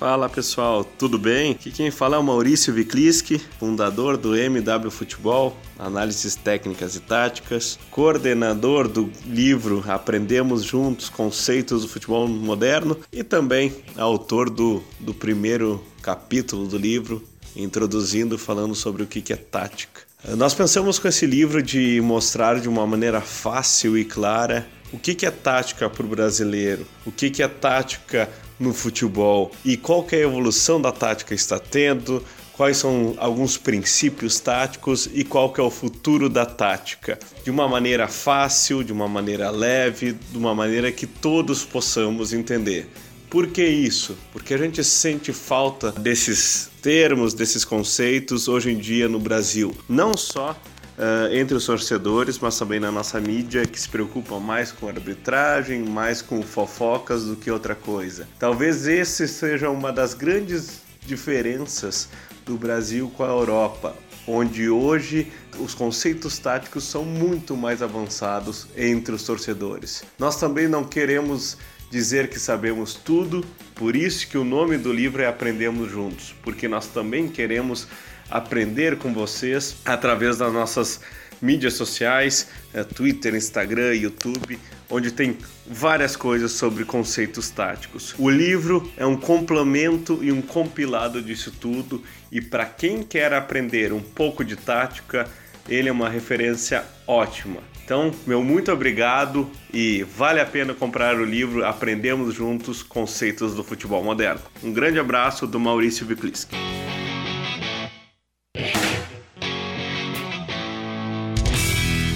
Fala pessoal, tudo bem? Aqui quem fala é o Maurício Vikliski, fundador do MW Futebol, análises técnicas e táticas, coordenador do livro Aprendemos Juntos Conceitos do Futebol Moderno e também autor do, do primeiro capítulo do livro, introduzindo, falando sobre o que é tática. Nós pensamos com esse livro de mostrar de uma maneira fácil e clara o que é tática para o brasileiro, o que é tática no futebol? E qual que é a evolução da tática está tendo, quais são alguns princípios táticos e qual que é o futuro da tática, de uma maneira fácil, de uma maneira leve, de uma maneira que todos possamos entender. Por que isso? Porque a gente sente falta desses termos, desses conceitos hoje em dia no Brasil, não só uh, entre os torcedores, mas também na nossa mídia que se preocupam mais com arbitragem, mais com fofocas do que outra coisa. Talvez esse seja uma das grandes diferenças do Brasil com a Europa, onde hoje os conceitos táticos são muito mais avançados entre os torcedores. Nós também não queremos dizer que sabemos tudo, por isso que o nome do livro é Aprendemos Juntos, porque nós também queremos aprender com vocês através das nossas mídias sociais, é, Twitter, Instagram, YouTube, onde tem várias coisas sobre conceitos táticos. O livro é um complemento e um compilado disso tudo, e para quem quer aprender um pouco de tática, ele é uma referência ótima. Então, meu muito obrigado e vale a pena comprar o livro Aprendemos Juntos Conceitos do Futebol Moderno. Um grande abraço do Maurício Vikliski.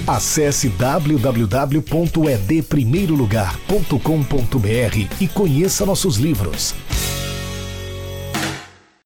Acesse www.edprimeirolugar.com.br e conheça nossos livros.